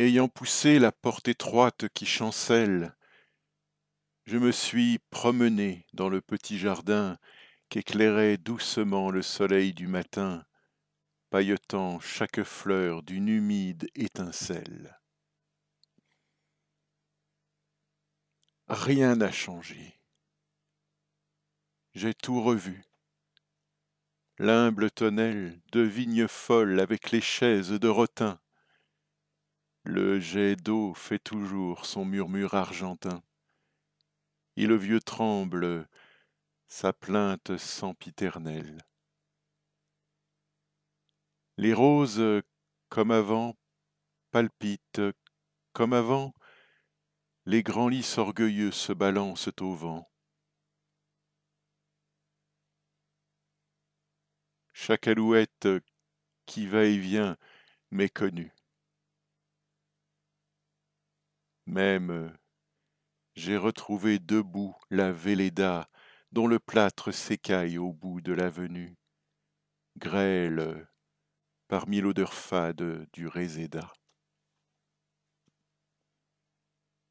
ayant poussé la porte étroite qui chancelle, je me suis promené dans le petit jardin qu'éclairait doucement le soleil du matin, pailletant chaque fleur d'une humide étincelle. Rien n'a changé. J'ai tout revu. L'humble tonnelle de vigne folle avec les chaises de rotin. Le jet d'eau fait toujours son murmure argentin. Et le vieux tremble sa plainte sempiternelle. Les roses, comme avant, palpitent, comme avant, les grands lys orgueilleux se balancent au vent. Chaque alouette qui va et vient m'est connue. Même j'ai retrouvé debout la Véléda dont le plâtre s'écaille au bout de l'avenue, grêle parmi l'odeur fade du réséda.